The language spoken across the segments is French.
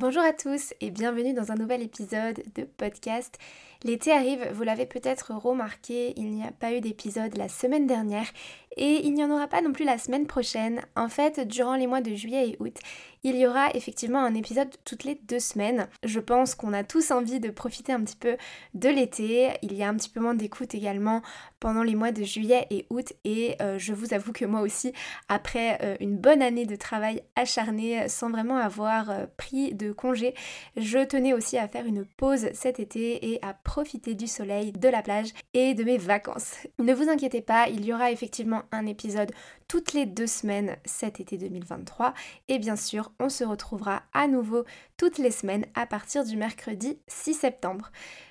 Bonjour à tous et bienvenue dans un nouvel épisode de podcast. L'été arrive, vous l'avez peut-être remarqué, il n'y a pas eu d'épisode la semaine dernière et il n'y en aura pas non plus la semaine prochaine. En fait, durant les mois de juillet et août, il y aura effectivement un épisode toutes les deux semaines. Je pense qu'on a tous envie de profiter un petit peu de l'été. Il y a un petit peu moins d'écoute également pendant les mois de juillet et août et euh, je vous avoue que moi aussi, après euh, une bonne année de travail acharné sans vraiment avoir euh, pris de congé, je tenais aussi à faire une pause cet été et à profiter du soleil, de la plage et de mes vacances. Ne vous inquiétez pas, il y aura effectivement un épisode toutes les deux semaines cet été 2023 et bien sûr on se retrouvera à nouveau toutes les semaines à partir du mercredi 6 septembre.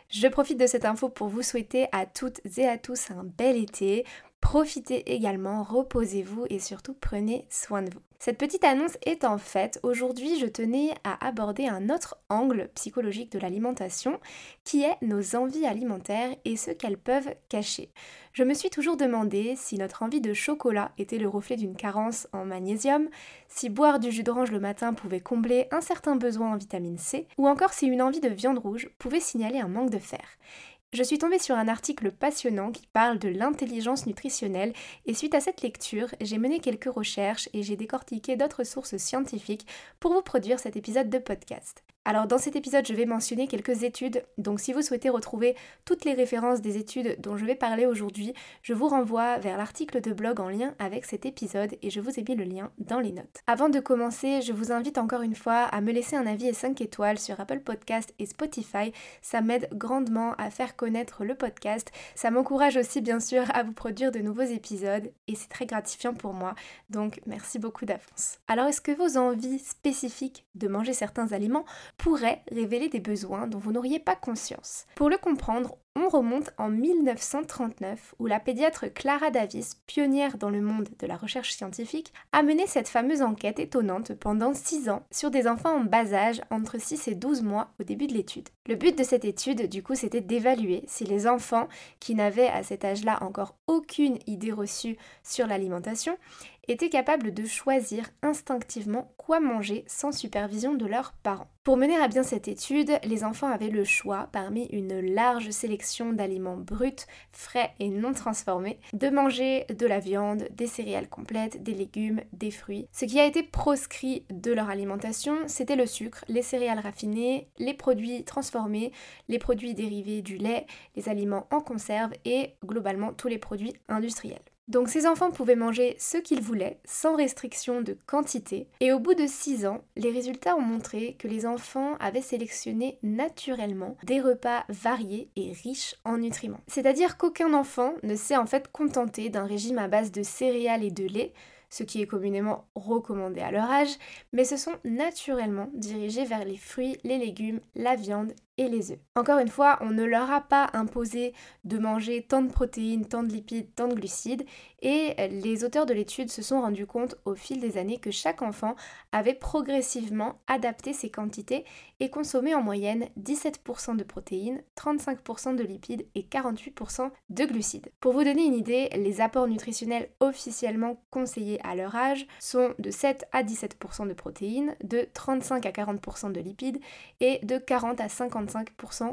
Je profite de cette info pour vous souhaiter à toutes et à tous un bel été. Profitez également, reposez-vous et surtout prenez soin de vous. Cette petite annonce est en fait, aujourd'hui je tenais à aborder un autre angle psychologique de l'alimentation qui est nos envies alimentaires et ce qu'elles peuvent cacher. Je me suis toujours demandé si notre envie de chocolat était le reflet d'une carence en magnésium, si boire du jus d'orange le matin pouvait combler un certain besoin en vitamine C, ou encore si une envie de viande rouge pouvait signaler un manque de fer. Je suis tombée sur un article passionnant qui parle de l'intelligence nutritionnelle et suite à cette lecture, j'ai mené quelques recherches et j'ai décortiqué d'autres sources scientifiques pour vous produire cet épisode de podcast. Alors dans cet épisode, je vais mentionner quelques études, donc si vous souhaitez retrouver toutes les références des études dont je vais parler aujourd'hui, je vous renvoie vers l'article de blog en lien avec cet épisode et je vous ai mis le lien dans les notes. Avant de commencer, je vous invite encore une fois à me laisser un avis et 5 étoiles sur Apple Podcast et Spotify, ça m'aide grandement à faire connaître le podcast, ça m'encourage aussi bien sûr à vous produire de nouveaux épisodes et c'est très gratifiant pour moi, donc merci beaucoup d'avance. Alors est-ce que vos envies spécifiques de manger certains aliments pourrait révéler des besoins dont vous n'auriez pas conscience. Pour le comprendre, on remonte en 1939 où la pédiatre Clara Davis, pionnière dans le monde de la recherche scientifique, a mené cette fameuse enquête étonnante pendant 6 ans sur des enfants en bas âge entre 6 et 12 mois au début de l'étude. Le but de cette étude, du coup, c'était d'évaluer si les enfants qui n'avaient à cet âge-là encore aucune idée reçue sur l'alimentation étaient capables de choisir instinctivement quoi manger sans supervision de leurs parents. Pour mener à bien cette étude, les enfants avaient le choix, parmi une large sélection d'aliments bruts, frais et non transformés, de manger de la viande, des céréales complètes, des légumes, des fruits. Ce qui a été proscrit de leur alimentation, c'était le sucre, les céréales raffinées, les produits transformés, les produits dérivés du lait, les aliments en conserve et globalement tous les produits industriels. Donc ces enfants pouvaient manger ce qu'ils voulaient, sans restriction de quantité, et au bout de 6 ans, les résultats ont montré que les enfants avaient sélectionné naturellement des repas variés et riches en nutriments. C'est-à-dire qu'aucun enfant ne s'est en fait contenté d'un régime à base de céréales et de lait, ce qui est communément recommandé à leur âge, mais se sont naturellement dirigés vers les fruits, les légumes, la viande les œufs. Encore une fois, on ne leur a pas imposé de manger tant de protéines, tant de lipides, tant de glucides, et les auteurs de l'étude se sont rendus compte au fil des années que chaque enfant avait progressivement adapté ses quantités et consommé en moyenne 17% de protéines, 35% de lipides et 48% de glucides. Pour vous donner une idée, les apports nutritionnels officiellement conseillés à leur âge sont de 7 à 17% de protéines, de 35 à 40% de lipides et de 40 à 50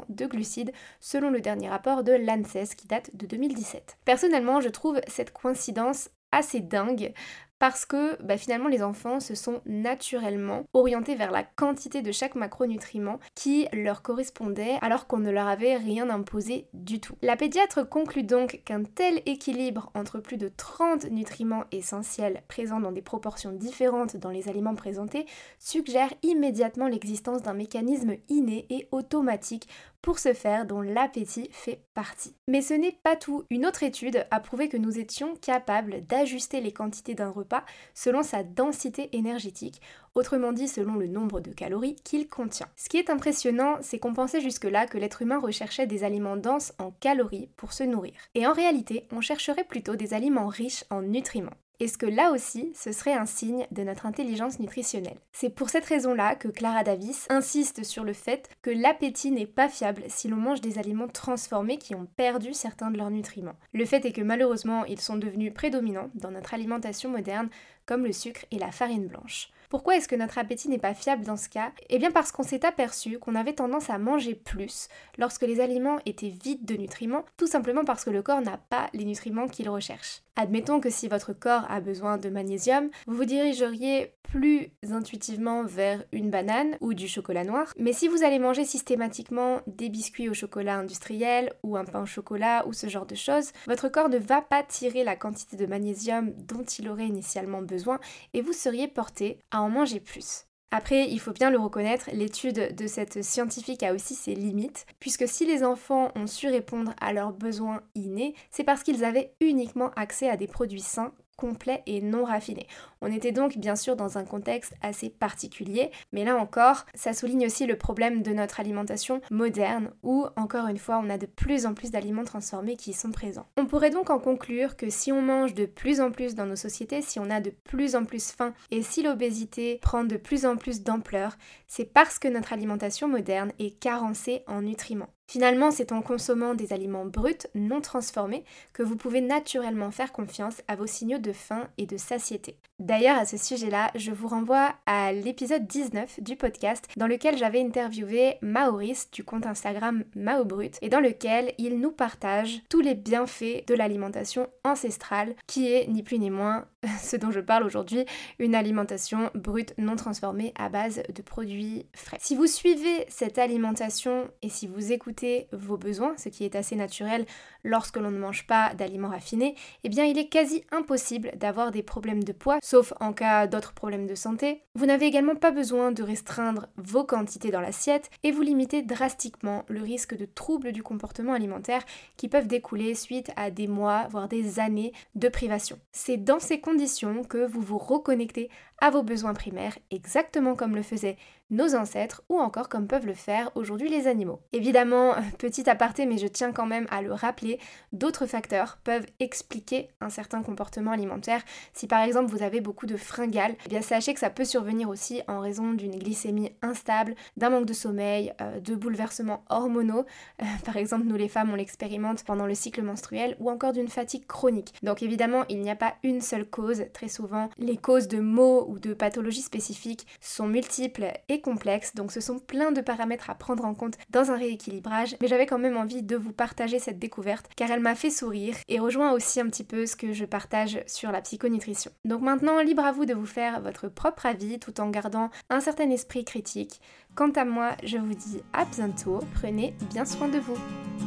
de glucides selon le dernier rapport de l'ANSES qui date de 2017. Personnellement, je trouve cette coïncidence assez dingue parce que bah, finalement les enfants se sont naturellement orientés vers la quantité de chaque macronutriment qui leur correspondait alors qu'on ne leur avait rien imposé du tout. La pédiatre conclut donc qu'un tel équilibre entre plus de 30 nutriments essentiels présents dans des proportions différentes dans les aliments présentés suggère immédiatement l'existence d'un mécanisme inné et automatique pour ce faire dont l'appétit fait partie. Mais ce n'est pas tout. Une autre étude a prouvé que nous étions capables d'ajuster les quantités d'un repas selon sa densité énergétique, autrement dit selon le nombre de calories qu'il contient. Ce qui est impressionnant, c'est qu'on pensait jusque-là que l'être humain recherchait des aliments denses en calories pour se nourrir. Et en réalité, on chercherait plutôt des aliments riches en nutriments. Est-ce que là aussi, ce serait un signe de notre intelligence nutritionnelle? C'est pour cette raison-là que Clara Davis insiste sur le fait que l'appétit n'est pas fiable si l'on mange des aliments transformés qui ont perdu certains de leurs nutriments. Le fait est que malheureusement, ils sont devenus prédominants dans notre alimentation moderne, comme le sucre et la farine blanche. Pourquoi est-ce que notre appétit n'est pas fiable dans ce cas? Eh bien parce qu'on s'est aperçu qu'on avait tendance à manger plus lorsque les aliments étaient vides de nutriments, tout simplement parce que le corps n'a pas les nutriments qu'il recherche. Admettons que si votre corps a besoin de magnésium, vous vous dirigeriez plus intuitivement vers une banane ou du chocolat noir. Mais si vous allez manger systématiquement des biscuits au chocolat industriel ou un pain au chocolat ou ce genre de choses, votre corps ne va pas tirer la quantité de magnésium dont il aurait initialement besoin et vous seriez porté à en manger plus. Après, il faut bien le reconnaître, l'étude de cette scientifique a aussi ses limites, puisque si les enfants ont su répondre à leurs besoins innés, c'est parce qu'ils avaient uniquement accès à des produits sains complet et non raffiné. On était donc bien sûr dans un contexte assez particulier, mais là encore, ça souligne aussi le problème de notre alimentation moderne où, encore une fois, on a de plus en plus d'aliments transformés qui sont présents. On pourrait donc en conclure que si on mange de plus en plus dans nos sociétés, si on a de plus en plus faim et si l'obésité prend de plus en plus d'ampleur, c'est parce que notre alimentation moderne est carencée en nutriments. Finalement, c'est en consommant des aliments bruts, non transformés, que vous pouvez naturellement faire confiance à vos signaux de faim et de satiété. D'ailleurs, à ce sujet-là, je vous renvoie à l'épisode 19 du podcast dans lequel j'avais interviewé Maurice du compte Instagram Maobrut et dans lequel il nous partage tous les bienfaits de l'alimentation ancestrale qui est ni plus ni moins ce dont je parle aujourd'hui, une alimentation brute non transformée à base de produits frais. Si vous suivez cette alimentation et si vous écoutez vos besoins, ce qui est assez naturel lorsque l'on ne mange pas d'aliments raffinés, eh bien il est quasi impossible d'avoir des problèmes de poids, sauf en cas d'autres problèmes de santé. Vous n'avez également pas besoin de restreindre vos quantités dans l'assiette et vous limitez drastiquement le risque de troubles du comportement alimentaire qui peuvent découler suite à des mois, voire des années de privation. C'est dans ces conditions que vous vous reconnectez à vos besoins primaires, exactement comme le faisaient nos ancêtres ou encore comme peuvent le faire aujourd'hui les animaux. Évidemment, petit aparté, mais je tiens quand même à le rappeler, d'autres facteurs peuvent expliquer un certain comportement alimentaire. Si par exemple vous avez beaucoup de fringales, eh bien sachez que ça peut survenir aussi en raison d'une glycémie instable, d'un manque de sommeil, euh, de bouleversements hormonaux. Euh, par exemple, nous les femmes, on l'expérimente pendant le cycle menstruel ou encore d'une fatigue chronique. Donc évidemment, il n'y a pas une seule cause. Très souvent, les causes de maux ou de pathologies spécifiques sont multiples et complexes, donc ce sont plein de paramètres à prendre en compte dans un rééquilibrage, mais j'avais quand même envie de vous partager cette découverte car elle m'a fait sourire et rejoint aussi un petit peu ce que je partage sur la psychonutrition. Donc maintenant, libre à vous de vous faire votre propre avis tout en gardant un certain esprit critique. Quant à moi, je vous dis à bientôt, prenez bien soin de vous.